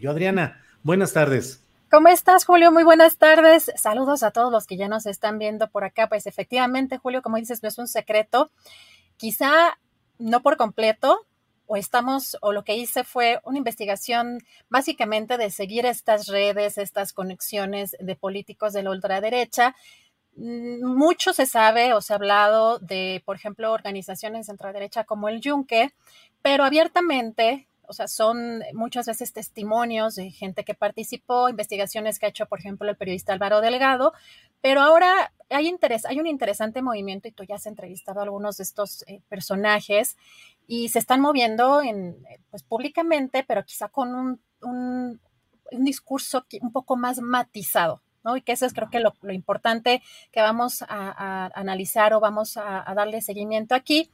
Yo, Adriana, buenas tardes. ¿Cómo estás, Julio? Muy buenas tardes. Saludos a todos los que ya nos están viendo por acá. Pues efectivamente, Julio, como dices, no es un secreto. Quizá no por completo, o estamos, o lo que hice fue una investigación básicamente de seguir estas redes, estas conexiones de políticos de la ultraderecha. Mm, mucho se sabe o se ha hablado de, por ejemplo, organizaciones de ultraderecha como el Yunque, pero abiertamente o sea, son muchas veces testimonios de gente que participó, investigaciones que ha hecho, por ejemplo, el periodista Álvaro Delgado, pero ahora hay interés, hay un interesante movimiento y tú ya has entrevistado a algunos de estos eh, personajes y se están moviendo en, pues, públicamente, pero quizá con un, un, discurso un poco más matizado. ¿no? Y que eso es creo que lo, importante que vamos a, analizar o vamos a, a, darle seguimiento aquí.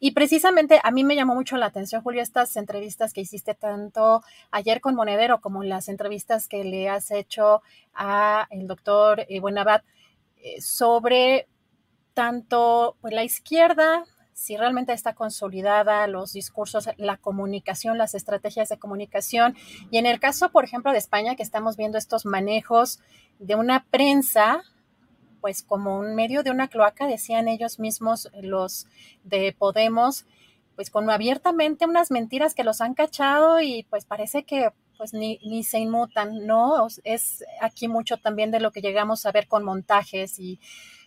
Y precisamente a mí me llamó mucho la atención, Julio, estas entrevistas que hiciste tanto ayer con Monedero como las entrevistas que le has hecho a el doctor eh, Buenabat eh, sobre tanto pues, la izquierda, si realmente está consolidada, los discursos, la comunicación, las estrategias de comunicación. Y en el caso, por ejemplo, de España, que estamos viendo estos manejos de una prensa pues como un medio de una cloaca, decían ellos mismos los de Podemos, pues con abiertamente unas mentiras que los han cachado y pues parece que pues ni, ni se inmutan, ¿no? Es aquí mucho también de lo que llegamos a ver con montajes y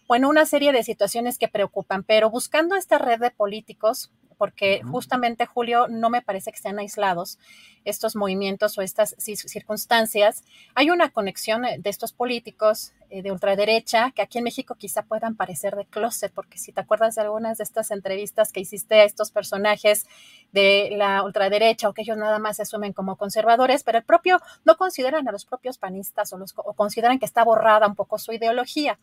bueno, una serie de situaciones que preocupan, pero buscando esta red de políticos, porque justamente, Julio, no me parece que sean aislados estos movimientos o estas circunstancias. Hay una conexión eh, de estos políticos eh, de ultraderecha que aquí en México quizá puedan parecer de closet, porque si te acuerdas de algunas de estas entrevistas que hiciste a estos personajes de la ultraderecha o que ellos nada más se asumen como conservadores, pero el propio no consideran a los propios panistas o, los, o consideran que está borrada un poco su ideología.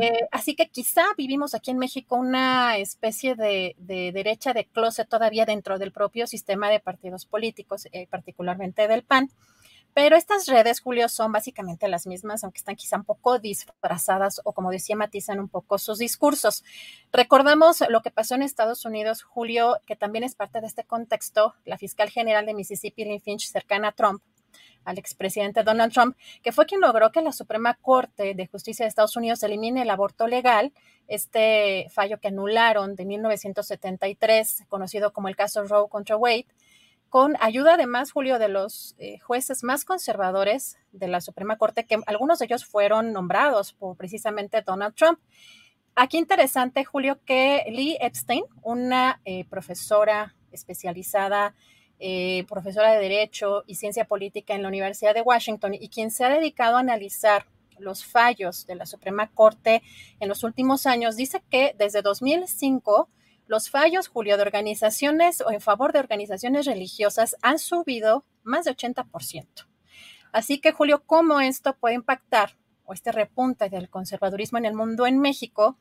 Eh, así que quizá vivimos aquí en México una especie de, derecha de closet todavía dentro del propio sistema de partidos políticos, eh, particularmente del PAN. Pero estas redes, Julio, son básicamente las mismas, aunque están quizá un poco disfrazadas o, como decía, matizan un poco sus discursos. Recordamos lo que pasó en Estados Unidos, Julio, que también es parte de este contexto. La fiscal general de Mississippi, Lynn Finch, cercana a Trump, al expresidente Donald Trump, que fue quien logró que la Suprema Corte de Justicia de Estados Unidos elimine el aborto legal, este fallo que anularon de 1973, conocido como el caso Roe contra Wade, con ayuda además, Julio, de los eh, jueces más conservadores de la Suprema Corte, que algunos de ellos fueron nombrados por precisamente Donald Trump. Aquí interesante, Julio, que Lee Epstein, una eh, profesora especializada eh, profesora de Derecho y Ciencia Política en la Universidad de Washington y quien se ha dedicado a analizar los fallos de la Suprema Corte en los últimos años, dice que desde 2005 los fallos, Julio, de organizaciones o en favor de organizaciones religiosas han subido más de 80%. Así que, Julio, ¿cómo esto puede impactar o este repunte del conservadurismo en el mundo en México?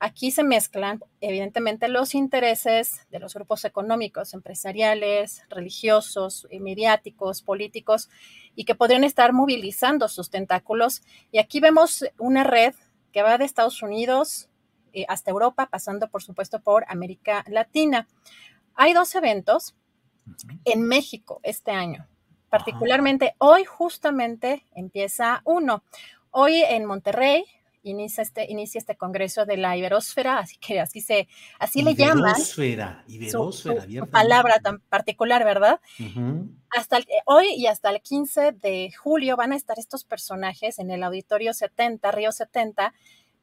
Aquí se mezclan, evidentemente, los intereses de los grupos económicos, empresariales, religiosos, mediáticos, políticos, y que podrían estar movilizando sus tentáculos. Y aquí vemos una red que va de Estados Unidos eh, hasta Europa, pasando, por supuesto, por América Latina. Hay dos eventos en México este año particularmente hoy justamente empieza uno. Hoy en Monterrey inicia este, inicia este congreso de la Iberosfera, así que así se, así le llaman. Iberosfera, Iberosfera, su, palabra tan particular, ¿verdad? Hasta hoy y hasta el 15 de julio van a estar estos personajes en el Auditorio 70, Río 70.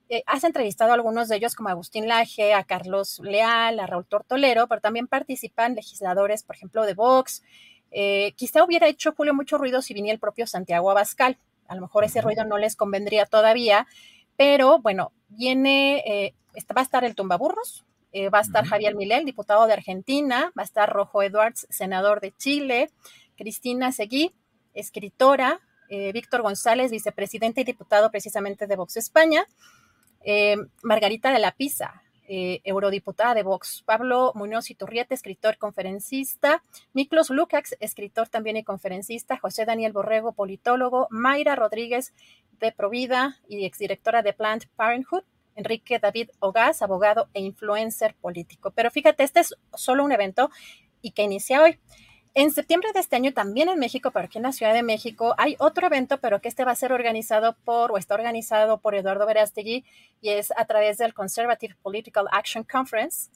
Eh, has entrevistado a algunos de ellos como Agustín Laje, a Carlos Leal, a Raúl Tortolero, pero también participan legisladores, por ejemplo, de Vox. Eh, quizá hubiera hecho Julio mucho ruido si viniera el propio Santiago Abascal. A lo mejor ese ruido no les convendría todavía, pero bueno, viene, eh, va a estar el Tumbaburros, eh, va a estar Javier Milel, diputado de Argentina, va a estar Rojo Edwards, senador de Chile, Cristina Seguí, escritora, eh, Víctor González, vicepresidente y diputado precisamente de Vox España, Margarita de la Pisa, eurodiputada de Vox, Pablo Muñoz Iturriete, escritor conferencista, Miklos Lukács, escritor también y conferencista, José Daniel Borrego, politólogo, Mayra Rodríguez, de Provida y exdirectora de Planned Parenthood, Enrique David Ogaz, abogado e influencer político. Pero fíjate, este es solo un evento y que inicia hoy. En septiembre de este año, también en México, pero aquí en la Ciudad de México, hay otro evento, pero que este va a ser organizado por, o está organizado por Eduardo Verástegui, y es a través del Conservative Political Action Conference.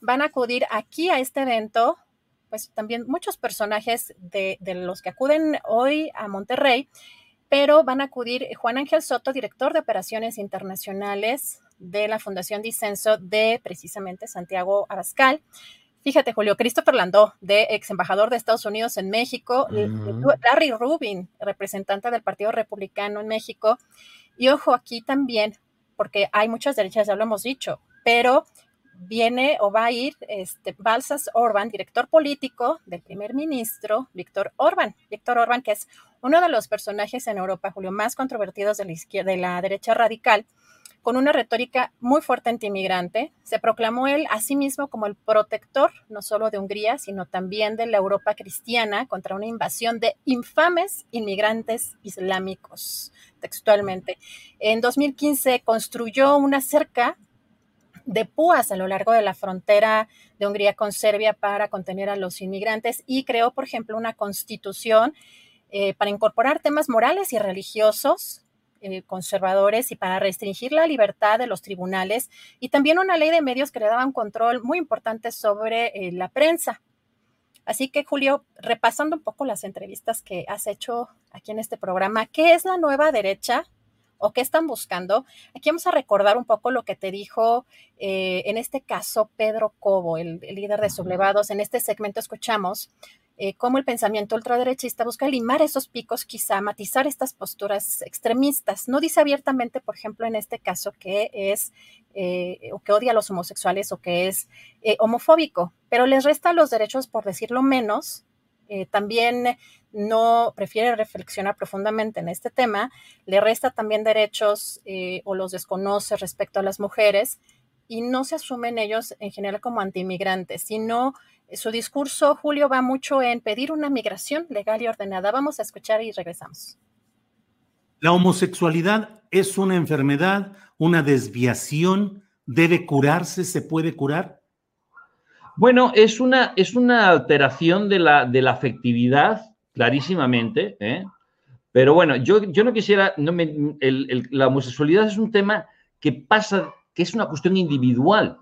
Van a acudir aquí a este evento, pues también muchos personajes de, de los que acuden hoy a Monterrey, pero van a acudir Juan Ángel Soto, director de operaciones internacionales de la Fundación Disenso de precisamente Santiago Abascal. Fíjate, Julio, Christopher Landó, de ex embajador de Estados Unidos en México, Larry Rubin, representante del Partido Republicano en México. Y ojo, aquí también, porque hay muchas derechas, ya lo hemos dicho, pero viene o va a ir este, Balsas Orban, director político del primer ministro Víctor Orban. Víctor Orban, que es uno de los personajes en Europa, Julio, más controvertidos de la izquierda, de la derecha radical, con una retórica muy fuerte anti-inmigrante. Se proclamó él a sí mismo como el protector no solo de Hungría, sino también de la Europa cristiana contra una invasión de infames inmigrantes islámicos, textualmente. En 2015 construyó una cerca de púas a lo largo de la frontera de Hungría con Serbia para contener a los inmigrantes y creó, por ejemplo, una constitución eh, para incorporar temas morales y religiosos eh, conservadores y para restringir la libertad de los tribunales y también una ley de medios que le daban control muy importante sobre eh, la prensa. Así que, Julio, repasando un poco las entrevistas que has hecho aquí en este programa, ¿qué es la nueva derecha? o qué están buscando. Aquí vamos a recordar un poco lo que te dijo eh, en este caso Pedro Cobo, el, líder de sublevados. En este segmento escuchamos eh, cómo el pensamiento ultraderechista busca limar esos picos, quizá matizar estas posturas extremistas. No dice abiertamente, por ejemplo, en este caso que es eh, o que odia a los homosexuales o que es homofóbico, pero les resta los derechos, por decirlo menos, eh, también no prefiere reflexionar profundamente en este tema, le resta también derechos eh, o los desconoce respecto a las mujeres y no se asumen ellos en general como antiinmigrantes, sino eh, su discurso, Julio, va mucho en pedir una migración legal y ordenada. Vamos a escuchar y regresamos. La homosexualidad es una enfermedad, una desviación, debe curarse, se puede curar. Bueno, es una, es una alteración de la, de la afectividad, clarísimamente, ¿eh? pero bueno, yo, yo no quisiera, no me, la homosexualidad es un tema que pasa, que es una cuestión individual,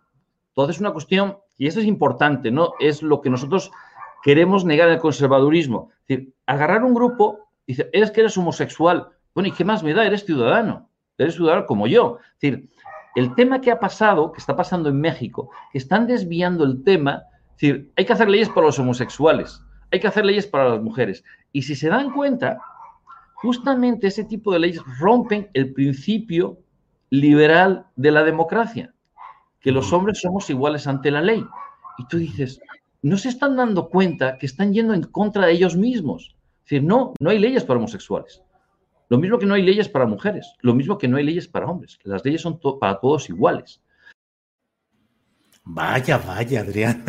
todo es una cuestión, y esto es importante, ¿no? Es lo que nosotros queremos negar el conservadurismo. Es decir, agarrar un grupo, dice, eres que eres homosexual, bueno, ¿y qué más me da? Eres ciudadano, eres ciudadano como yo. Es decir, el tema que ha pasado, que está pasando en México, que están desviando el tema, es decir, hay que hacer leyes para los homosexuales, hay que hacer leyes para las mujeres. Y si se dan cuenta, justamente ese tipo de leyes rompen el principio liberal de la democracia, que los hombres somos iguales ante la ley. Y tú dices, no se están dando cuenta que están yendo en contra de ellos mismos. Es decir, no, no hay leyes para homosexuales. Lo mismo que no hay leyes para mujeres, lo mismo que no hay leyes para hombres. Las leyes son para todos iguales. Vaya, vaya, Adrián.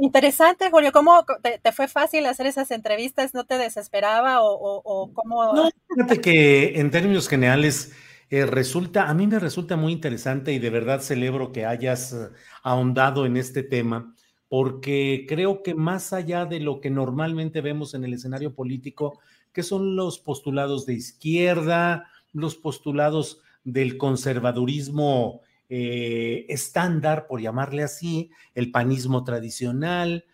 Interesante, Julio. ¿Cómo te, fue fácil hacer esas entrevistas? ¿No te desesperaba o, cómo? No, fíjate que en términos generales eh, resulta, a mí me resulta muy interesante y de verdad celebro que hayas eh, ahondado en este tema porque creo que más allá de lo que normalmente vemos en el escenario político, que son los postulados de izquierda, los postulados del conservadurismo eh, estándar, por llamarle así, el panismo tradicional.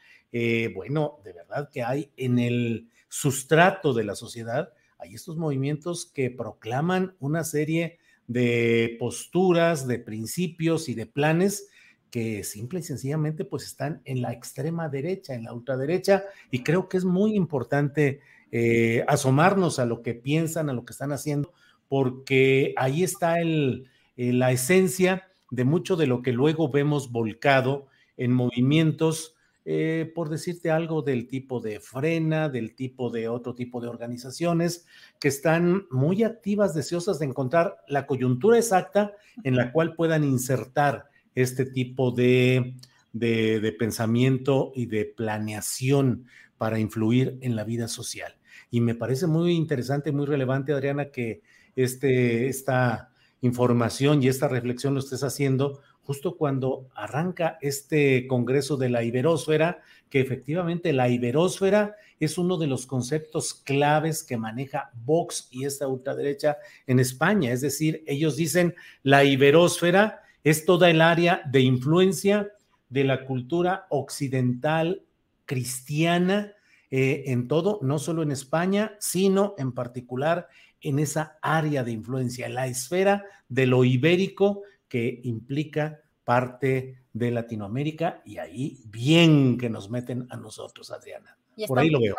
Bueno, de verdad que hay en el sustrato de la sociedad, hay estos movimientos que proclaman una serie de posturas, de principios y de planes que simple y sencillamente pues están en la extrema derecha, en la ultraderecha, y creo que es muy importante eh, asomarnos a lo que piensan, a lo que están haciendo, porque ahí está eh, la esencia de mucho de lo que luego vemos volcado en movimientos, eh, por decirte algo, del tipo de frena, del tipo de otro tipo de organizaciones que están muy activas, deseosas de encontrar la coyuntura exacta en la cual puedan insertar este tipo de, de, pensamiento y de planeación para influir en la vida social. Y me parece muy interesante, muy relevante, Adriana, que este, esta información y esta reflexión lo estés haciendo justo cuando arranca este Congreso de la Iberósfera, que efectivamente la Iberósfera es uno de los conceptos claves que maneja Vox y esta ultraderecha en España. Es decir, ellos dicen la Iberósfera es toda el área de influencia de la cultura occidental cristiana eh, en todo, no solo en España, sino en particular en esa área de influencia, la esfera de lo ibérico que implica parte de Latinoamérica y ahí bien que nos meten a nosotros, Adriana. Y Por ahí lo veo.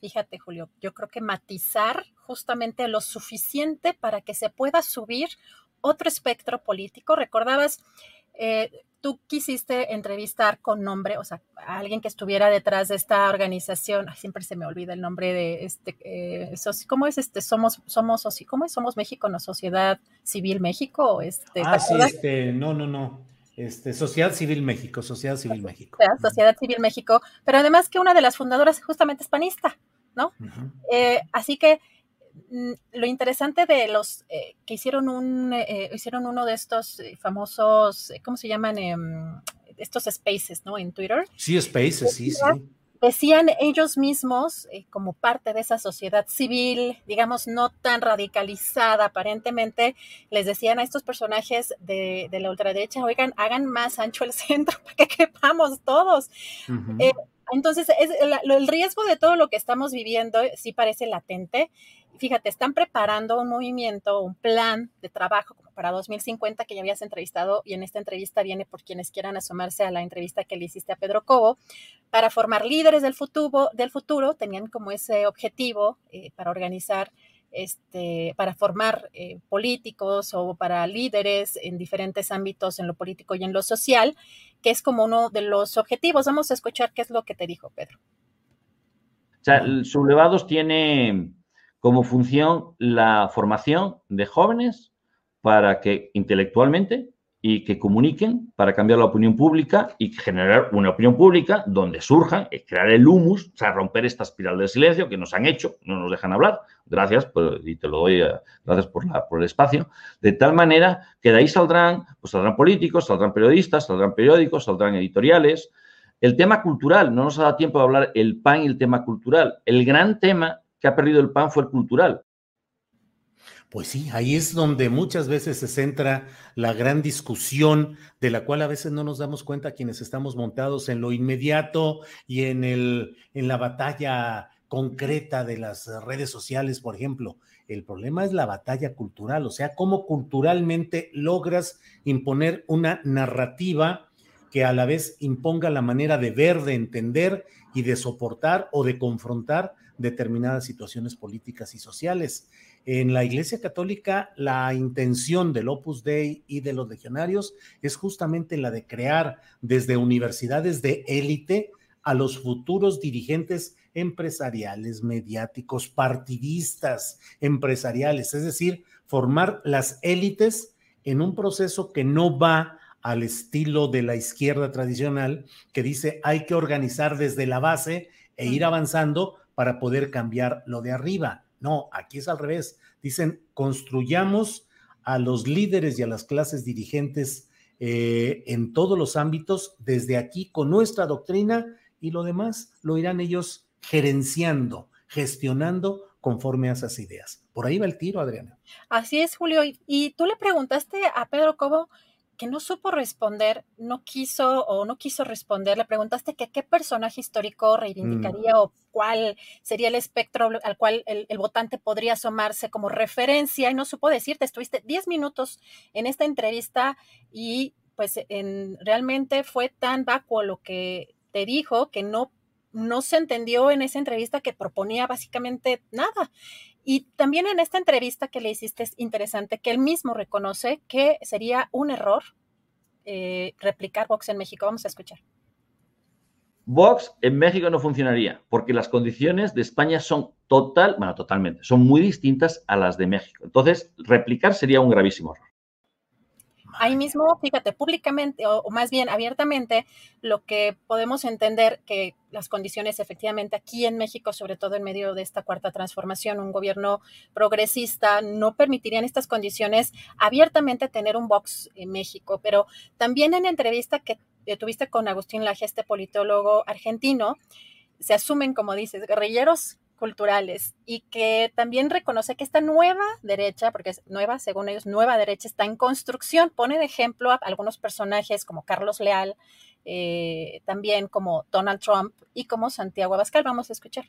fíjate Julio, yo creo que matizar justamente lo suficiente para que se pueda subir otro espectro político. Recordabas, eh, tú quisiste entrevistar con nombre, o sea, a alguien que estuviera detrás de esta organización, siempre se me olvida el nombre de este, eh, ¿cómo es este? Somos, somos, ¿cómo es? Somos México, no Sociedad Civil México, este. Ah, sí, este, no, no, no. Este, Sociedad Civil México, Sociedad Civil México. Sociedad Civil México, pero además que una de las fundadoras justamente es panista, ¿no? Eh, así que lo interesante de los eh, que hicieron un eh, hicieron uno de estos eh, famosos cómo se llaman em, estos spaces no en Twitter. Sí spaces sí sí. Decían ellos mismos como parte de esa sociedad civil digamos no tan radicalizada aparentemente les decían a estos personajes de, la ultraderecha oigan hagan más ancho el centro para que quepamos todos entonces, es, el riesgo de todo lo que estamos viviendo sí parece latente fíjate, están preparando un movimiento, un plan de trabajo como para 2050 que ya habías entrevistado y en esta entrevista viene por quienes quieran asomarse a la entrevista que le hiciste a Pedro Cobo, para formar líderes del futuro, del futuro tenían como ese objetivo eh, para organizar este, para formar eh, políticos o para líderes en diferentes ámbitos, en lo político y en lo social, que es como uno de los objetivos. Vamos a escuchar qué es lo que te dijo Pedro. O sea, Sublevados tiene como función la formación de jóvenes para que intelectualmente y que comuniquen para cambiar la opinión pública y generar una opinión pública donde surjan, crear el humus, o sea, romper esta espiral del silencio que nos han hecho, no nos dejan hablar, gracias, pues, y te lo doy, eh, gracias por, la, por el espacio, de tal manera que de ahí saldrán, pues saldrán políticos, saldrán periodistas, saldrán periódicos, saldrán editoriales. El tema cultural, no nos ha dado tiempo de hablar el pan y el tema cultural. El gran tema que ha perdido el PAN fue el cultural. Pues sí, ahí es donde muchas veces se centra la gran discusión de la cual a veces no nos damos cuenta quienes estamos montados en lo inmediato y en, el, en la batalla concreta de las redes sociales, por ejemplo. El problema es la batalla cultural, o sea, cómo culturalmente logras imponer una narrativa que a la vez imponga la manera de ver, de entender y de soportar o de confrontar determinadas situaciones políticas y sociales. En la Iglesia Católica, la intención del Opus Dei y de los legionarios es justamente la de crear desde universidades de élite a los futuros dirigentes empresariales, mediáticos, partidistas, empresariales, es decir, formar las élites en un proceso que no va al estilo de la izquierda tradicional, que dice hay que organizar desde la base e ir avanzando para poder cambiar lo de arriba. No, aquí es al revés. Dicen, construyamos a los líderes y a las clases dirigentes eh, en todos los ámbitos, desde aquí con nuestra doctrina y lo demás lo irán ellos gerenciando, gestionando conforme a esas ideas. Por ahí va el tiro, Adriana. Así es, Julio. Y, tú le preguntaste a Pedro Cobo que no supo responder, no quiso o no quiso responder, le preguntaste que qué personaje histórico reivindicaría mm. o cuál sería el espectro al cual el, votante podría asomarse como referencia y no supo decirte, estuviste 10 minutos en esta entrevista y pues en, realmente fue tan vacuo lo que te dijo que no, no se entendió en esa entrevista que proponía básicamente nada. Y también en esta entrevista que le hiciste es interesante que él mismo reconoce que sería un error eh, replicar Vox en México. Vamos a escuchar. Vox en México no funcionaría porque las condiciones de España son total, bueno, totalmente, son muy distintas a las de México. Entonces, replicar sería un gravísimo error ahí mismo, fíjate, públicamente o, más bien abiertamente, lo que podemos entender que las condiciones efectivamente aquí en México, sobre todo en medio de esta cuarta transformación, un gobierno progresista, no permitirían estas condiciones abiertamente tener un Vox en México. Pero también en entrevista que eh, tuviste con Agustín Laje, este politólogo argentino, se asumen, como dices, guerrilleros culturales y que también reconoce que esta nueva derecha, porque es nueva, según ellos, nueva derecha está en construcción. Pone de ejemplo a algunos personajes como Carlos Leal, eh, también como Donald Trump y como Santiago Abascal. Vamos a escuchar.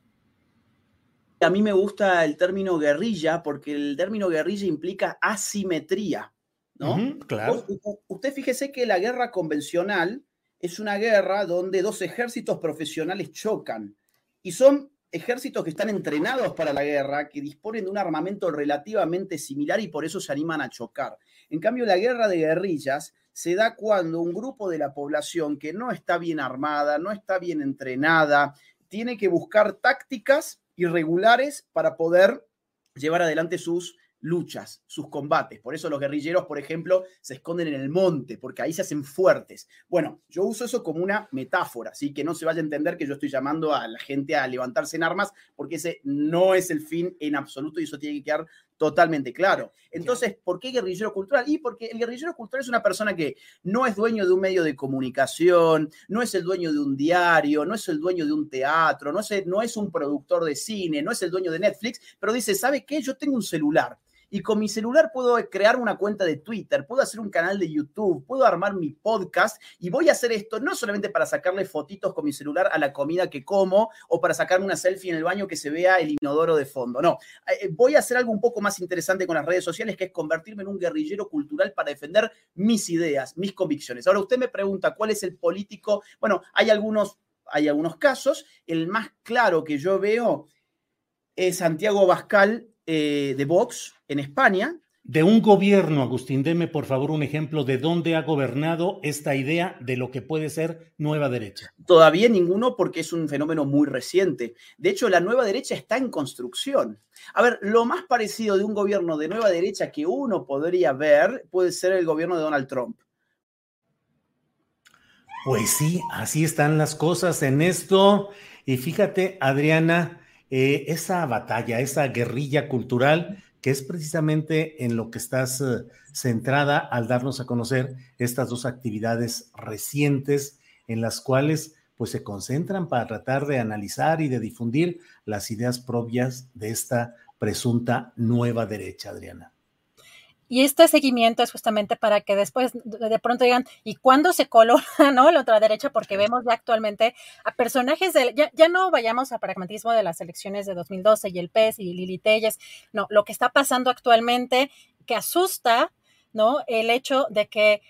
A mí me gusta el término guerrilla porque el término guerrilla implica asimetría, ¿no? claro. usted fíjese que la guerra convencional es una guerra donde dos ejércitos profesionales chocan y son ejércitos que están entrenados para la guerra, que disponen de un armamento relativamente similar y por eso se animan a chocar. En cambio, la guerra de guerrillas se da cuando un grupo de la población que no está bien armada, no está bien entrenada, tiene que buscar tácticas irregulares para poder llevar adelante sus luchas, sus combates. Por eso los guerrilleros, por ejemplo, se esconden en el monte, porque ahí se hacen fuertes. Bueno, yo uso eso como una metáfora, así que no se vaya a entender que yo estoy llamando a la gente a levantarse en armas, porque ese no es el fin en absoluto y eso tiene que quedar totalmente claro. Entonces, ¿por qué guerrillero cultural? Y porque el guerrillero cultural es una persona que no es dueño de un medio de comunicación, no es el dueño de un diario, no es el dueño de un teatro, no es, no es un productor de cine, no es el dueño de Netflix, pero dice, ¿sabe qué? Yo tengo un celular y con mi celular puedo crear una cuenta de Twitter, puedo hacer un canal de YouTube, puedo armar mi podcast y voy a hacer esto no solamente para sacarle fotitos con mi celular a la comida que como o para sacarme una selfie en el baño que se vea el inodoro de fondo. No, eh, voy a hacer algo un poco más interesante con las redes sociales, que es convertirme en un guerrillero cultural para defender mis ideas, mis convicciones. Ahora usted me pregunta cuál es el político. Bueno, hay algunos, hay algunos casos. El más claro que yo veo es Santiago Bascal eh, de Vox en España. De un gobierno, Agustín, deme por favor un ejemplo de dónde ha gobernado esta idea de lo que puede ser nueva derecha. Todavía ninguno porque es un fenómeno muy reciente. De hecho, la nueva derecha está en construcción. A ver, lo más parecido de un gobierno de nueva derecha que uno podría ver puede ser el gobierno de Donald Trump. Pues sí, así están las cosas en esto. Y fíjate, Adriana, eh, esa batalla, esa guerrilla cultural, que es precisamente en lo que estás eh, centrada al darnos a conocer estas dos actividades recientes en las cuales pues se concentran para tratar de analizar y de difundir las ideas propias de esta presunta nueva derecha, Adriana. Y este seguimiento es justamente para que después de pronto digan, ¿y cuándo se colora ¿no? la otra derecha? Porque vemos ya actualmente a personajes de, ya, ya no vayamos a pragmatismo de las elecciones de 2012 y el PES y Lili Telles, no, lo que está pasando actualmente que asusta, ¿no? El hecho de que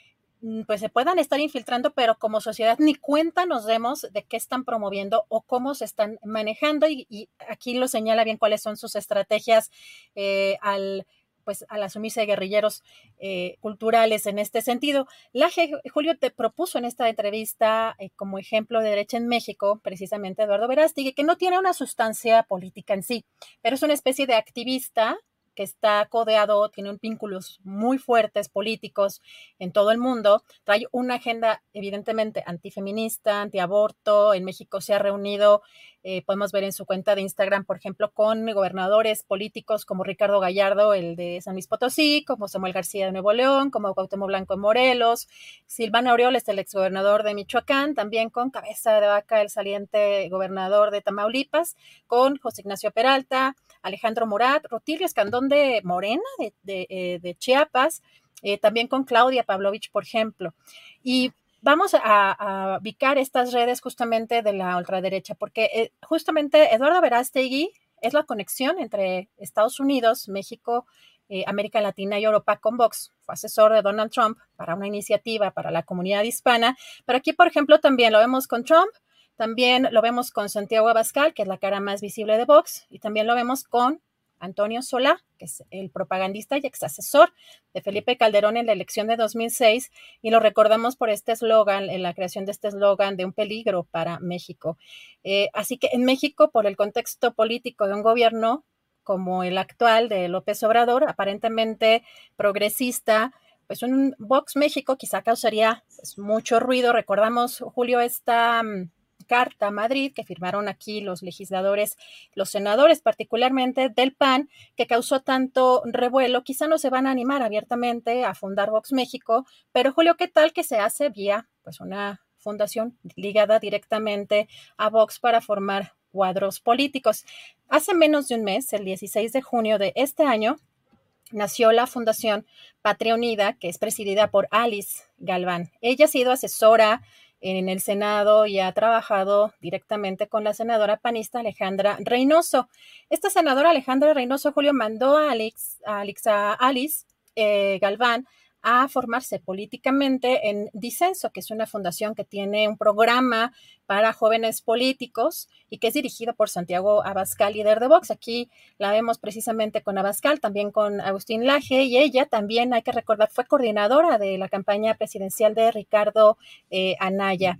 mm, pues se puedan estar infiltrando, pero como sociedad ni cuenta nos demos de qué están promoviendo o cómo se están manejando y, aquí lo señala bien cuáles son sus estrategias eh, al pues al asumirse guerrilleros eh, culturales en este sentido. La Julio te propuso en esta entrevista eh, como ejemplo de derecha en México, precisamente Eduardo Verástegui, que no tiene una sustancia política en sí, pero es una especie de activista que está codeado, tiene vínculos muy fuertes políticos en todo el mundo, trae una agenda evidentemente antifeminista, antiaborto. En México se ha reunido, eh, podemos ver en su cuenta de Instagram, por ejemplo, con gobernadores políticos como Ricardo Gallardo, el de San Luis Potosí, como Samuel García de Nuevo León, como Cuauhtémoc Blanco en Morelos, Silvana Aureoles, el exgobernador de Michoacán, también con Cabeza de Vaca, el saliente gobernador de Tamaulipas, con José Ignacio Peralta, Alejandro Murat, Rutilio Escandón de Morena, de, eh, Chiapas, eh, también con Claudia Pavlovich, por ejemplo. Y vamos a, ubicar estas redes justamente de la ultraderecha, porque eh, justamente Eduardo Verástegui es la conexión entre Estados Unidos, México, América Latina y Europa con Vox. Fue asesor de Donald Trump para una iniciativa para la comunidad hispana. Pero aquí, por ejemplo, también lo vemos con Trump, también lo vemos con Santiago Abascal, que es la cara más visible de Vox, y también lo vemos con Antonio Solá, que es el propagandista y ex asesor de Felipe Calderón en la elección de 2006, y lo recordamos por este eslogan, en la creación de este eslogan de un peligro para México. Eh, así que en México, por el contexto político de un gobierno como el actual de López Obrador, aparentemente progresista, pues un Vox México quizá causaría pues, mucho ruido. Recordamos, Julio, esta mm, carta Madrid que firmaron aquí los legisladores, los senadores particularmente del PAN, que causó tanto revuelo, quizá no se van a animar abiertamente a fundar Vox México, pero Julio, ¿qué tal que se hace vía pues una fundación ligada directamente a Vox para formar cuadros políticos? Hace menos de un mes, el 16 de junio de este año, nació la Fundación Patria Unida, que es presidida por Alice Galván. Ella ha sido asesora en el Senado y ha trabajado directamente con la senadora panista Alejandra Reynoso. Esta senadora Alejandra Reynoso, Julio, mandó a, Alex, a, Alice eh, Galván a formarse políticamente en Disenso, que es una fundación que tiene un programa para jóvenes políticos y que es dirigido por Santiago Abascal, líder de Vox. Aquí la vemos precisamente con Abascal, también con Agustín Laje, y ella también, hay que recordar, fue coordinadora de la campaña presidencial de Ricardo eh, Anaya.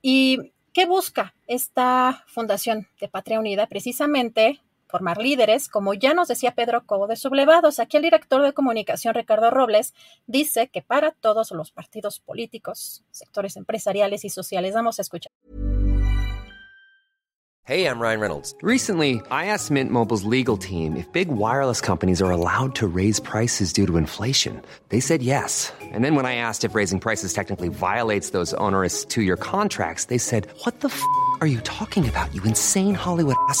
¿Y qué busca esta fundación de Patria Unida? Precisamente formar líderes, como ya nos decía Pedro Cobo de Sublevados. Aquí el director de comunicación, Ricardo Robles, dice que para todos los partidos políticos, sectores empresariales y sociales, vamos a escuchar. Hey, I'm Ryan Reynolds. Recently, I asked Mint Mobile's legal team if big wireless companies are allowed to raise prices due to inflation. They said yes. And then when I asked if raising prices technically violates those onerous two-year contracts, they said, what the f*** are you talking about, you insane Hollywood ass?"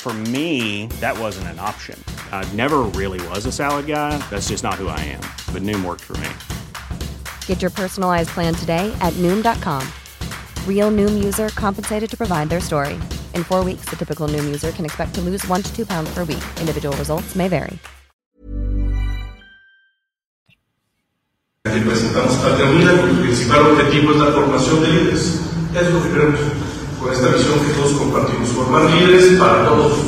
For me, that wasn't an option. I never really was a salad guy. That's just not who I am. But Noom worked for me. Get your personalized plan today at Noom.com. Real Noom user compensated to provide their story. In four weeks, the typical Noom user can expect to lose one to two pounds per week. Individual results may vary. presentamos Patria cuyo principal objetivo es la formación de líderes. Es lo que queremos. Con esta visión que todos compartimos, formar líderes para todos,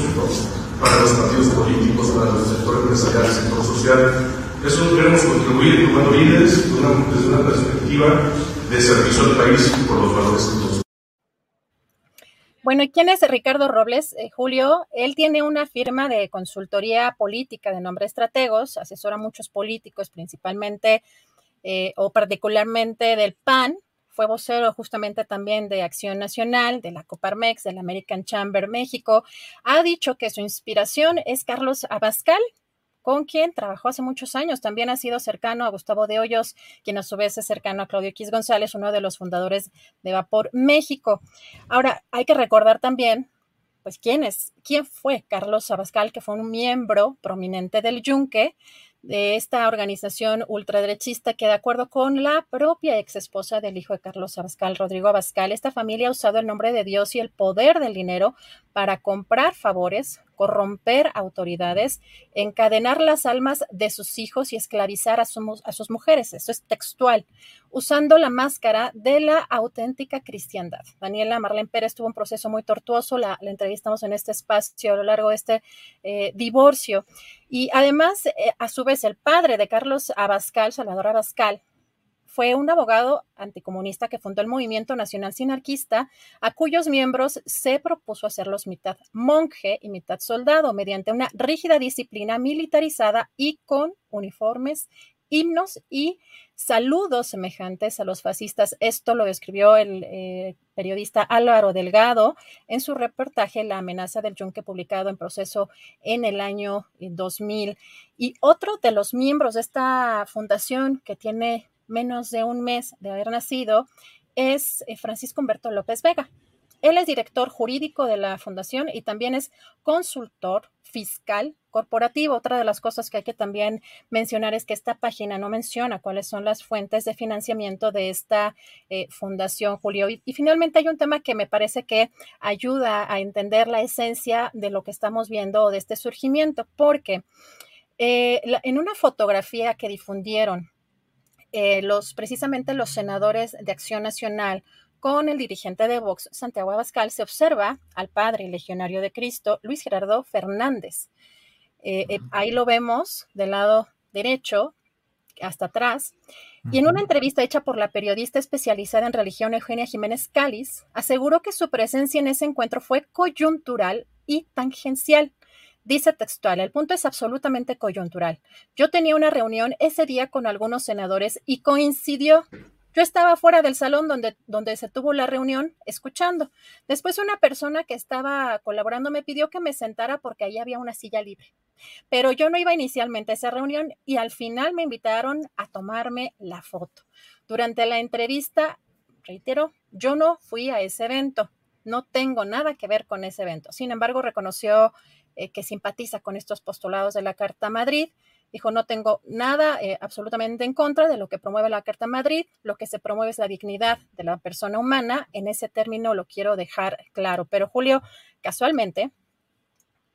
para los partidos políticos, para el sector empresarial, el sector social. Eso queremos contribuir formando líderes desde una perspectiva de servicio al país y por los valores que todos. Bueno, ¿y quién es Ricardo Robles? Eh, Julio, él tiene una firma de consultoría política de nombre Estrategos, asesora a muchos políticos, principalmente eh, o particularmente del PAN, fue vocero justamente también de Acción Nacional, de la Coparmex, del American Chamber México. Ha dicho que su inspiración es Carlos Abascal, con quien trabajó hace muchos años. También ha sido cercano a Gustavo de Hoyos, quien a su vez es cercano a Claudio X González, uno de los fundadores de Vapor México. Ahora, hay que recordar también, pues, quién es, quién fue Carlos Abascal, que fue un miembro prominente del Yunque, de esta organización ultraderechista que de acuerdo con la propia ex esposa del hijo de Carlos Abascal, Rodrigo Abascal, esta familia ha usado el nombre de Dios y el poder del dinero para comprar favores, corromper autoridades, encadenar las almas de sus hijos y esclavizar a, sus mujeres. Eso es textual, usando la máscara de la auténtica cristiandad. Daniela Marlene Pérez tuvo un proceso muy tortuoso, la, entrevistamos en este espacio a lo largo de este eh, divorcio. Y además, eh, a su vez, el padre de Carlos Abascal, Salvador Abascal, fue un abogado anticomunista que fundó el Movimiento Nacional Sinarquista, a cuyos miembros se propuso hacerlos mitad monje y mitad soldado mediante una rígida disciplina militarizada y con uniformes himnos y saludos semejantes a los fascistas. Esto lo describió el eh, periodista Álvaro Delgado en su reportaje La amenaza del yunque publicado en proceso en el año 2000. Y otro de los miembros de esta fundación que tiene menos de un mes de haber nacido, es eh, Francisco Humberto López Vega. Él es director jurídico de la fundación y también es consultor fiscal corporativo. Otra de las cosas que hay que también mencionar es que esta página no menciona cuáles son las fuentes de financiamiento de esta eh, fundación, Julio. Y, finalmente hay un tema que me parece que ayuda a entender la esencia de lo que estamos viendo de este surgimiento, porque eh, en una fotografía que difundieron eh, los, precisamente los senadores de Acción Nacional con el dirigente de Vox, Santiago Abascal, se observa al padre legionario de Cristo, Luis Gerardo Fernández. Eh, eh, ahí lo vemos del lado derecho hasta atrás. Y en una entrevista hecha por la periodista especializada en religión Eugenia Jiménez Cáliz, aseguró que su presencia en ese encuentro fue coyuntural y tangencial. Dice textual, el punto es absolutamente coyuntural. Yo tenía una reunión ese día con algunos senadores y coincidió. Yo estaba fuera del salón donde, donde se tuvo la reunión escuchando. Después una persona que estaba colaborando me pidió que me sentara porque ahí había una silla libre. Pero yo no iba inicialmente a esa reunión y al final me invitaron a tomarme la foto. Durante la entrevista, reitero, yo no fui a ese evento. No tengo nada que ver con ese evento. Sin embargo, reconoció eh, que simpatiza con estos postulados de la Carta Madrid. Dijo, no tengo nada eh, absolutamente en contra de lo que promueve la Carta Madrid, lo que se promueve es la dignidad de la persona humana, en ese término lo quiero dejar claro. Pero Julio, casualmente,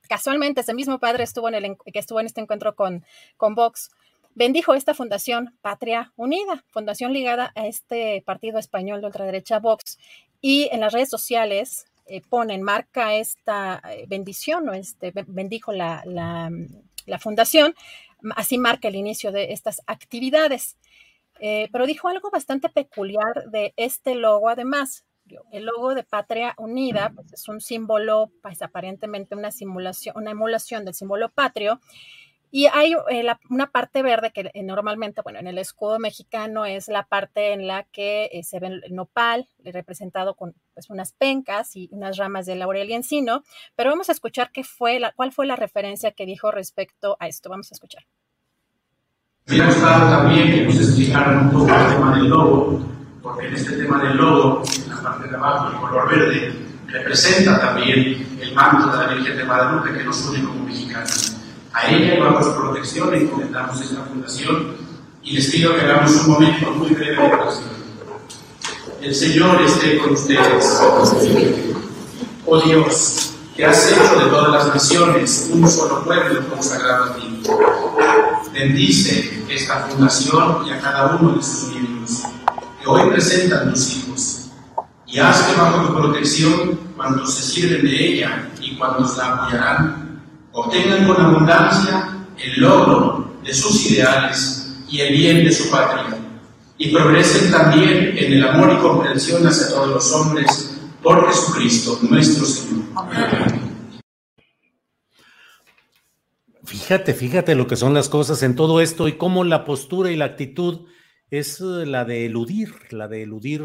casualmente ese mismo padre estuvo en que estuvo en este encuentro con, con Vox, bendijo esta fundación Patria Unida, fundación ligada a este partido español de ultraderecha Vox, y en las redes sociales eh, ponen, marca esta eh, bendición o este, bendijo la, la, fundación, así marca el inicio de estas actividades. Eh, pero dijo algo bastante peculiar de este logo, además. El logo de Patria Unida pues, es un símbolo, pues, aparentemente una simulación, una emulación del símbolo patrio, y hay eh, una parte verde que eh, normalmente, bueno, en el escudo mexicano es la parte en la que eh, se ve el nopal, representado con pues, unas pencas y unas ramas de laurel y encino. Pero vamos a escuchar qué fue la, cuál fue la referencia que dijo respecto a esto. Vamos a escuchar. Me ha gustado también que nos explicaran un poco el tema del logo, porque en este tema del logo, en la parte de abajo, el color verde, representa también el manto de la Virgen de Guadalupe que nos une como mexicanos. A ella su protección le encomendamos esta fundación y les pido que hagamos un momento muy breve de oración. El Señor esté con ustedes. Oh Dios, que has hecho de todas las naciones un solo pueblo consagrado a ti. Bendice esta fundación y a cada uno de sus miembros que hoy presentan tus hijos y haz que bajo tu protección, cuando se sirven de ella y cuando la apoyarán, obtengan con abundancia el logro de sus ideales y el bien de su patria, y progresen también en el amor y comprensión hacia todos los hombres por Jesucristo nuestro Señor. Fíjate, fíjate lo que son las cosas en todo esto y cómo la postura y la actitud es eh, la de eludir, la de eludir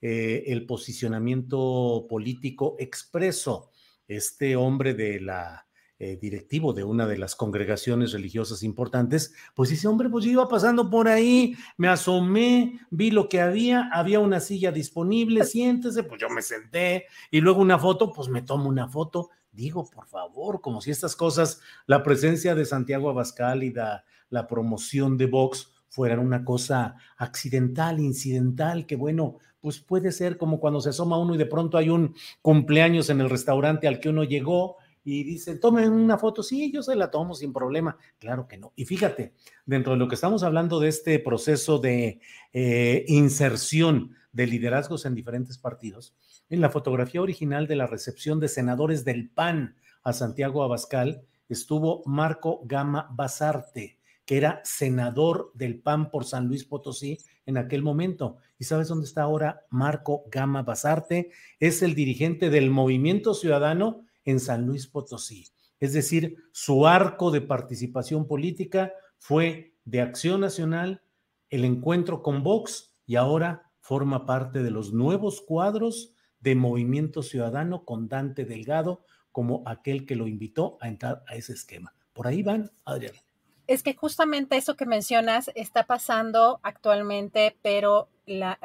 eh, el posicionamiento político expreso. Este hombre de la eh, directivo de una de las congregaciones religiosas importantes, pues dice, hombre, pues yo iba pasando por ahí, me asomé, vi lo que había, había una silla disponible, siéntese, pues yo me senté y luego una foto, pues me tomo una foto. Digo, por favor, como si estas cosas, la presencia de Santiago Abascal y la, la promoción de Vox fueran una cosa accidental, incidental, que bueno, pues puede ser como cuando se asoma uno y de pronto hay un cumpleaños en el restaurante al que uno llegó y dice, tomen una foto, sí, yo se la tomo sin problema. Claro que no. Y fíjate, dentro de lo que estamos hablando de este proceso de eh, inserción de liderazgos en diferentes partidos, en la fotografía original de la recepción de senadores del PAN a Santiago Abascal estuvo Marco Gama Basarte, que era senador del PAN por San Luis Potosí en aquel momento. ¿Y sabes dónde está ahora Marco Gama Basarte? Es el dirigente del Movimiento Ciudadano en San Luis Potosí. Es decir, su arco de participación política fue de Acción Nacional, el encuentro con Vox y ahora forma parte de los nuevos cuadros de Movimiento Ciudadano con Dante Delgado como aquel que lo invitó a entrar a ese esquema. Por ahí van, Adriana. Es que justamente eso que mencionas está pasando actualmente, pero la,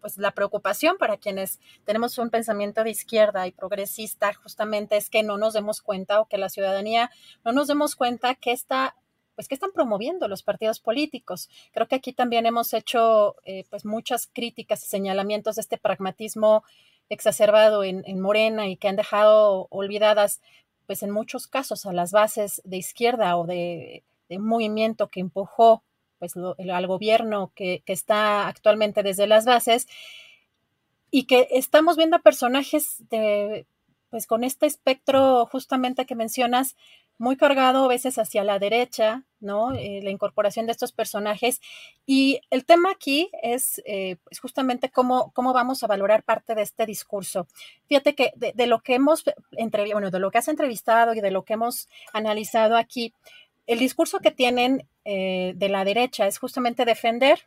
pues la preocupación para quienes tenemos un pensamiento de izquierda y progresista justamente es que no nos demos cuenta o que la ciudadanía no nos demos cuenta que está pues que están promoviendo los partidos políticos. Creo que aquí también hemos hecho eh, pues muchas críticas y señalamientos de este pragmatismo exacerbado en, en, Morena y que han dejado olvidadas pues en muchos casos a las bases de izquierda o de, de movimiento que empujó pues, al gobierno que, está actualmente desde las bases y que estamos viendo personajes de, pues con este espectro justamente que mencionas, muy cargado a veces hacia la derecha, ¿no? Eh, la incorporación de estos personajes. Y el tema aquí es eh, pues justamente cómo, cómo vamos a valorar parte de este discurso. Fíjate que de, lo que hemos, entre, bueno, de lo que has entrevistado y de lo que hemos analizado aquí, el discurso que tienen eh, de la derecha es justamente defender,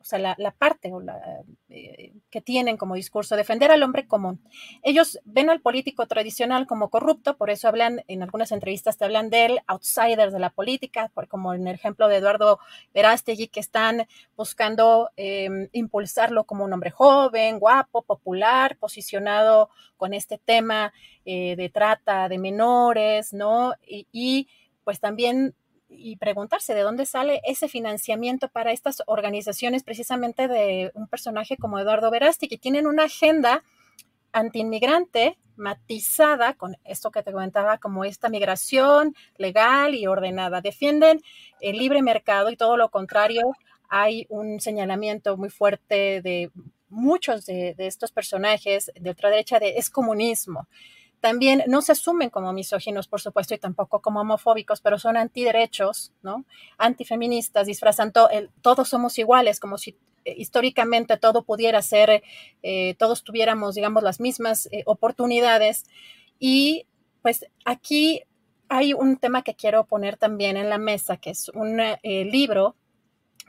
o sea, la, parte o la, eh, que tienen como discurso, defender al hombre común. Ellos ven al político tradicional como corrupto, por eso hablan, en algunas entrevistas te hablan del outsider de la política, como en el ejemplo de Eduardo Verástegui, que están buscando em, impulsarlo como un hombre joven, guapo, popular, posicionado con este tema eh, de trata de menores, ¿no? y pues también y preguntarse de dónde sale ese financiamiento para estas organizaciones, precisamente de un personaje como Eduardo Verasti, que tienen una agenda antiinmigrante matizada con esto que te comentaba como esta migración legal y ordenada. Defienden el libre mercado y todo lo contrario. Hay un señalamiento muy fuerte de muchos de, de estos personajes de ultraderecha de es comunismo también no se asumen como misóginos, por supuesto, y tampoco como homofóbicos, pero son antiderechos, ¿no? Antifeministas, disfrazan todo, todos somos iguales, como si eh, históricamente todo pudiera ser, eh, todos tuviéramos, digamos, las mismas eh, oportunidades. Y pues aquí hay un tema que quiero poner también en la mesa, que es un libro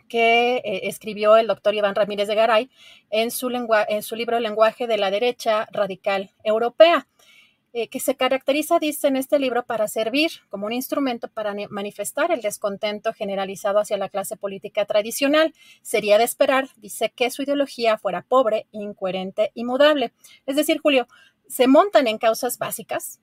que escribió el doctor Iván Ramírez de Garay en su, en su libro lenguaje de la derecha radical europea. Eh, que se caracteriza, dice en este libro, para servir como un instrumento para manifestar el descontento generalizado hacia la clase política tradicional. Sería de esperar, dice, que su ideología fuera pobre, incoherente y mudable. Es decir, Julio, se montan en causas básicas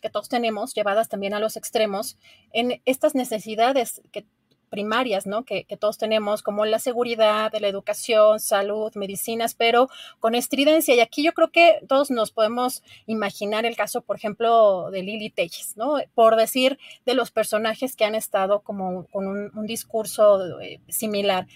que todos tenemos, llevadas también a los extremos, en estas necesidades que primarias, ¿no? Que, todos tenemos, como la seguridad, la educación, salud, medicinas, pero con estridencia. Y aquí yo creo que todos nos podemos imaginar el caso, por ejemplo, de Lili Telles, ¿no? Por decir de los personajes que han estado como con un, discurso eh, similar.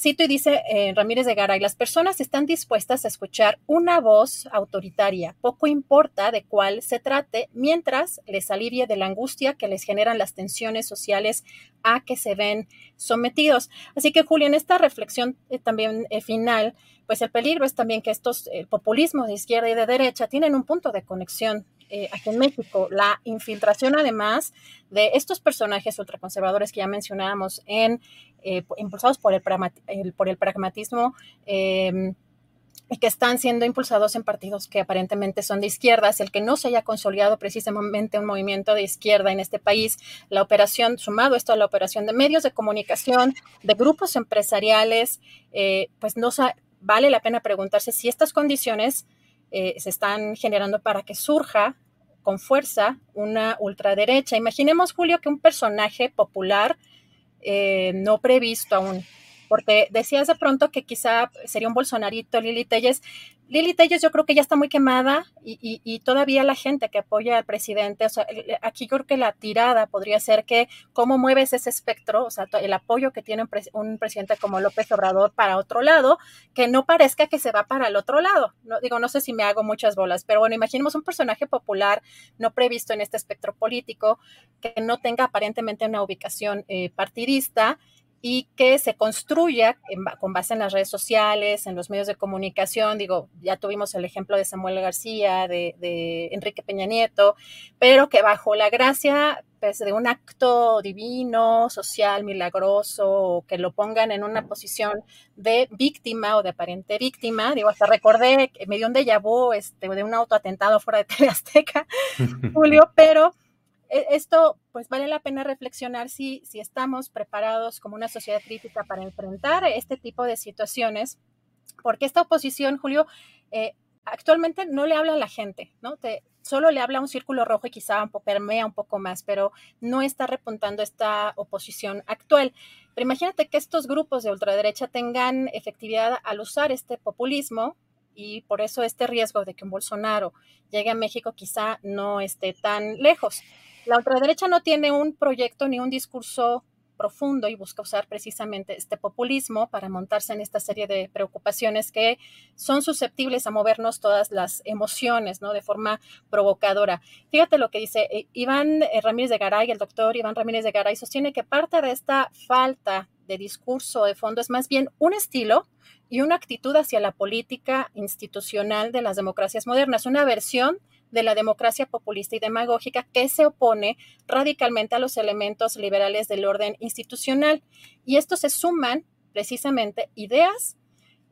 Cito y dice eh, Ramírez de Garay, las personas están dispuestas a escuchar una voz autoritaria, poco importa de cuál se trate, mientras les alivie de la angustia que les generan las tensiones sociales a que se ven sometidos. Así que, Julio, en esta reflexión eh, también eh, final, pues el peligro es también que estos populismos de izquierda y de derecha tienen un punto de conexión aquí en México. La infiltración, además, de estos personajes ultraconservadores que ya mencionábamos en eh, impulsados por el, por el pragmatismo y que están siendo impulsados en partidos que aparentemente son de izquierdas, el que no se haya consolidado precisamente un movimiento de izquierda en este país, la operación, sumado esto a la operación de medios de comunicación, de grupos empresariales, eh, pues no vale la pena preguntarse si estas condiciones eh, se están generando para que surja con fuerza una ultraderecha. Imaginemos, Julio, que un personaje popular eh, no previsto aún porque decías de pronto que quizá sería un bolsonarito Lili Telles. Lili Telles yo creo que ya está muy quemada y, todavía la gente que apoya al presidente, o sea, aquí yo creo que la tirada podría ser que cómo mueves ese espectro, o sea, el apoyo que tiene un, presidente como López Obrador para otro lado, que no parezca que se va para el otro lado. No, digo, no sé si me hago muchas bolas, pero bueno, imaginemos un personaje popular no previsto en este espectro político, que no tenga aparentemente una ubicación eh, partidista y que se construya con base en las redes sociales, en los medios de comunicación. Digo, ya tuvimos el ejemplo de Samuel García, de, Enrique Peña Nieto, pero que bajo la gracia pues, de un acto divino, social, milagroso, que lo pongan en una posición de víctima o de aparente víctima. Digo, hasta recordé que me dio un déjà vu este, de un autoatentado fuera de TV Azteca, Julio, pero esto, pues vale la pena reflexionar si, si estamos preparados como una sociedad crítica para enfrentar este tipo de situaciones, porque esta oposición, Julio, eh, actualmente no le habla a la gente, ¿no? Te, solo le habla a un círculo rojo y quizá un permea un poco más, pero no está repuntando esta oposición actual. Pero imagínate que estos grupos de ultraderecha tengan efectividad al usar este populismo y por eso este riesgo de que un Bolsonaro llegue a México quizá no esté tan lejos. La ultraderecha no tiene un proyecto ni un discurso profundo y busca usar precisamente este populismo para montarse en esta serie de preocupaciones que son susceptibles a movernos todas las emociones, ¿no? De forma provocadora. Fíjate lo que dice eh, Iván eh, Ramírez de Garay, el doctor Iván Ramírez de Garay, sostiene que parte de esta falta de discurso de fondo es más bien un estilo y una actitud hacia la política institucional de las democracias modernas, una versión de la democracia populista y demagógica que se opone radicalmente a los elementos liberales del orden institucional. Y estos se suman precisamente ideas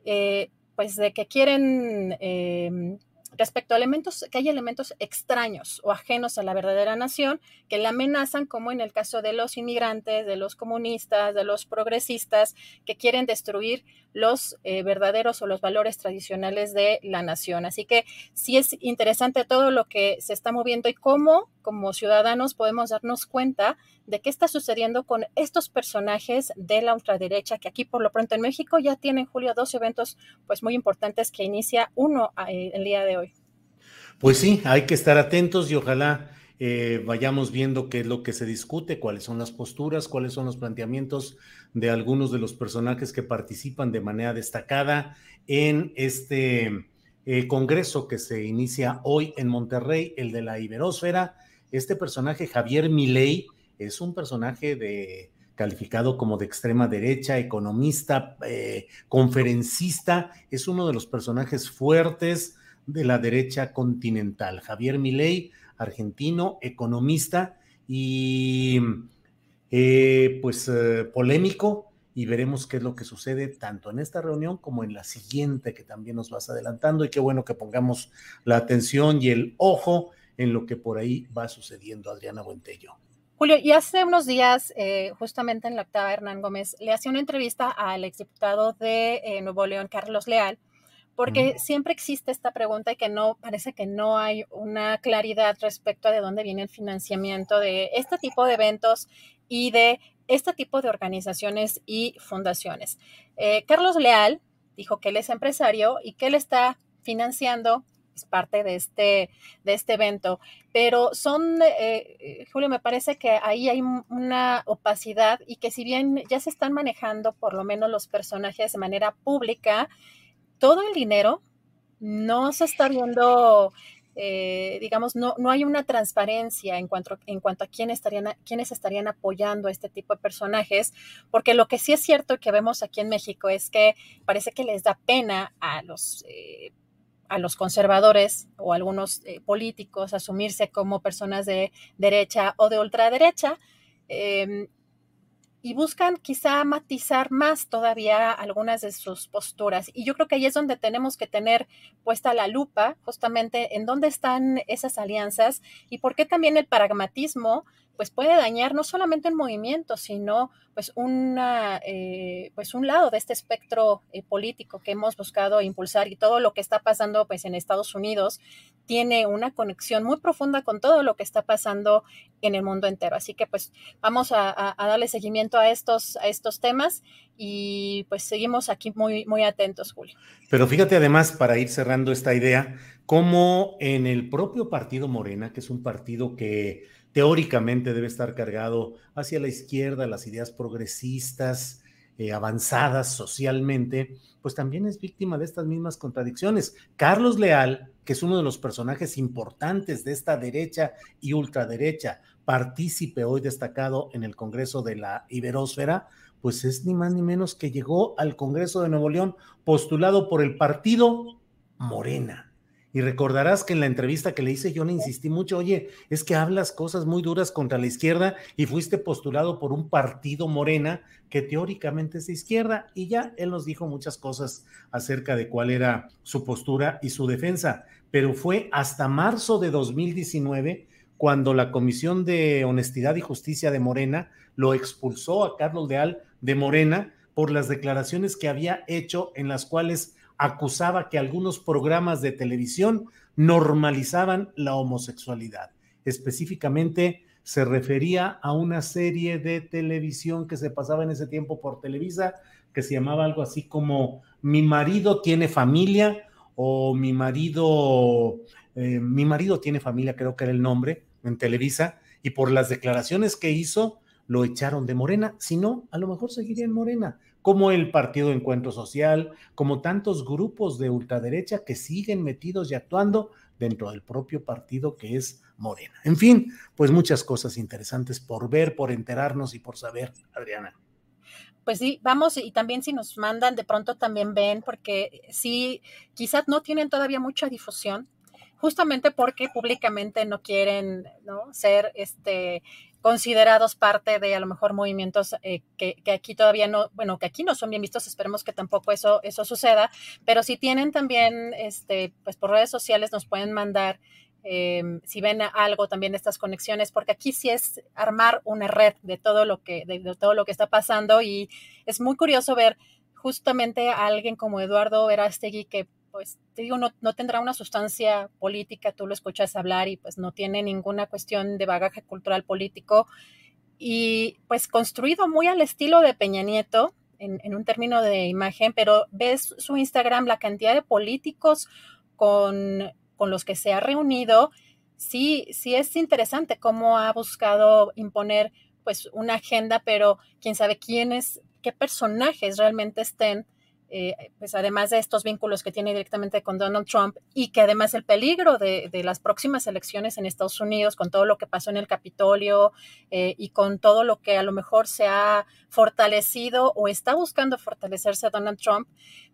eh, pues de que quieren eh, respecto a elementos, que hay elementos extraños o ajenos a la verdadera nación que la amenazan, como en el caso de los inmigrantes, de los comunistas, de los progresistas, que quieren destruir los eh, verdaderos o los valores tradicionales de la nación. Así que sí es interesante todo lo que se está moviendo y cómo como ciudadanos podemos darnos cuenta de qué está sucediendo con estos personajes de la ultraderecha que aquí por lo pronto en México ya tienen, Julio, dos eventos pues muy importantes que inicia uno eh, el día de hoy. Pues sí, hay que estar atentos y ojalá eh, vayamos viendo qué es lo que se discute, cuáles son las posturas, cuáles son los planteamientos de algunos de los personajes que participan de manera destacada en este eh, congreso que se inicia hoy en Monterrey, el de la Iberósfera este personaje, Javier Milei, es un personaje de calificado como de extrema derecha, economista, eh, conferencista, es uno de los personajes fuertes de la derecha continental. Javier Milei, argentino, economista y eh, pues eh, polémico y veremos qué es lo que sucede tanto en esta reunión como en la siguiente que también nos vas adelantando y qué bueno que pongamos la atención y el ojo en lo que por ahí va sucediendo, Adriana Buentello. Julio, y hace unos días, eh, justamente en la octava, Hernán Gómez le hacía una entrevista al exdiputado de eh, Nuevo León, Carlos Leal, porque siempre existe esta pregunta y que no, parece que no hay una claridad respecto a de dónde viene el financiamiento de este tipo de eventos y de este tipo de organizaciones y fundaciones. Eh, Carlos Leal dijo que él es empresario y que él está financiando es parte de este, de este evento. Pero son, eh, eh, Julio, me parece que ahí hay una opacidad y que si bien ya se están manejando por lo menos los personajes de manera pública, todo el dinero no se está viendo eh, digamos, no, no hay una transparencia en cuanto, en cuanto a quién estarían, quiénes estarían apoyando a este tipo de personajes, porque lo que sí es cierto que vemos aquí en México es que parece que les da pena a los a los conservadores o algunos eh, políticos asumirse como personas de derecha o de ultraderecha em, y buscan quizá matizar más todavía algunas de sus posturas. Y yo creo que ahí es donde tenemos que tener puesta la lupa justamente en dónde están esas alianzas y por qué también el pragmatismo pues puede dañar no solamente el movimiento, sino pues, una, eh, pues un lado de este espectro eh, político que hemos buscado impulsar y todo lo que está pasando pues, en Estados Unidos tiene una conexión muy profunda con todo lo que está pasando en el mundo entero. Así que pues vamos a, darle seguimiento a estos, a estos temas y pues seguimos aquí muy, muy atentos, Julio. Pero fíjate además, para ir cerrando esta idea, como en el propio partido Morena, que es un partido que teóricamente debe estar cargado hacia la izquierda, las ideas progresistas, eh, avanzadas socialmente, pues también es víctima de estas mismas contradicciones. Carlos Leal, que es uno de los personajes importantes de esta derecha y ultraderecha, partícipe hoy destacado en el Congreso de la Iberósfera, pues es ni más ni menos que llegó al Congreso de Nuevo León postulado por el partido Morena. Y recordarás que en la entrevista que le hice yo le insistí mucho, oye, es que hablas cosas muy duras contra la izquierda y fuiste postulado por un partido morena que teóricamente es de izquierda y ya él nos dijo muchas cosas acerca de cuál era su postura y su defensa. Pero fue hasta marzo de 2019 cuando la Comisión de Honestidad y Justicia de Morena lo expulsó a Carlos Leal de Morena por las declaraciones que había hecho en las cuales acusaba que algunos programas de televisión normalizaban la homosexualidad. Específicamente se refería a una serie de televisión que se pasaba en ese tiempo por Televisa, que se llamaba algo así como Mi marido tiene familia o Mi marido, eh, Mi marido tiene familia, creo que era el nombre en Televisa, y por las declaraciones que hizo, lo echaron de Morena. Si no, a lo mejor seguiría en Morena como el Partido Encuentro Social, como tantos grupos de ultraderecha que siguen metidos y actuando dentro del propio partido que es Morena. En fin, pues muchas cosas interesantes por ver, por enterarnos y por saber, Adriana. Pues sí, vamos y también si nos mandan, de pronto también ven, porque sí, quizás no tienen todavía mucha difusión, justamente porque públicamente no quieren ¿no? ser este considerados parte de a lo mejor movimientos eh, que, aquí todavía no, bueno, que aquí no son bien vistos, esperemos que tampoco eso, eso suceda, pero si tienen también, este, pues por redes sociales nos pueden mandar em, si ven algo también de estas conexiones, porque aquí sí es armar una red de todo lo que, de todo lo que está pasando y es muy curioso ver justamente a alguien como Eduardo Verástegui que pues te digo, no, no, tendrá una sustancia política, tú lo escuchas hablar y pues no tiene ninguna cuestión de bagaje cultural político. Y pues construido muy al estilo de Peña Nieto en, en un término de imagen, pero ves su Instagram, la cantidad de políticos con, con los que se ha reunido, sí, sí es interesante cómo ha buscado imponer pues una agenda, pero quién sabe quiénes, qué personajes realmente estén eh, pues además de estos vínculos que tiene directamente con Donald Trump y que además el peligro de, las próximas elecciones en Estados Unidos, con todo lo que pasó en el Capitolio eh, y con todo lo que a lo mejor se ha fortalecido o está buscando fortalecerse Donald Trump,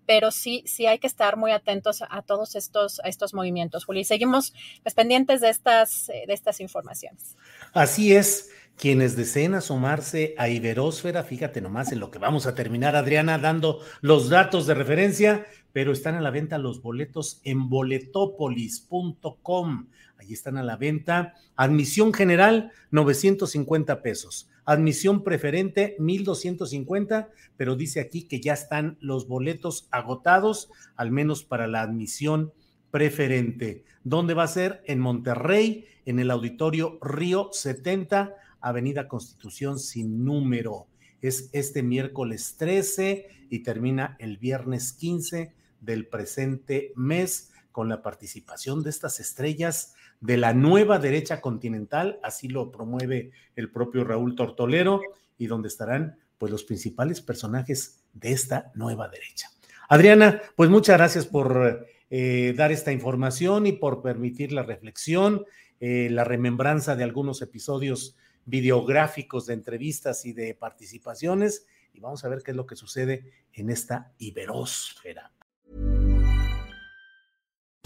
pero sí, sí hay que estar muy atentos a, todos estos, a estos movimientos, Juli. Seguimos pues, pendientes de estas, eh, de estas informaciones. Así es. Quienes deseen asomarse a Iberósfera, fíjate nomás en lo que vamos a terminar, Adriana, dando los datos de referencia, pero están a la venta los boletos en boletopolis.com. Ahí están a la venta. Admisión general, 950 pesos. Admisión preferente, 1250, pero dice aquí que ya están los boletos agotados, al menos para la admisión preferente. ¿Dónde va a ser? En Monterrey, en el auditorio Río 70 Avenida Constitución sin número. Es este miércoles 13 y termina el viernes 15 del presente mes con la participación de estas estrellas de la nueva derecha continental, así lo promueve el propio Raúl Tortolero, y donde estarán pues los principales personajes de esta nueva derecha. Adriana, pues muchas gracias por eh, dar esta información y por permitir la reflexión, eh, la remembranza de algunos episodios videográficos de entrevistas y de participaciones y vamos a ver qué es lo que sucede en esta iberósfera.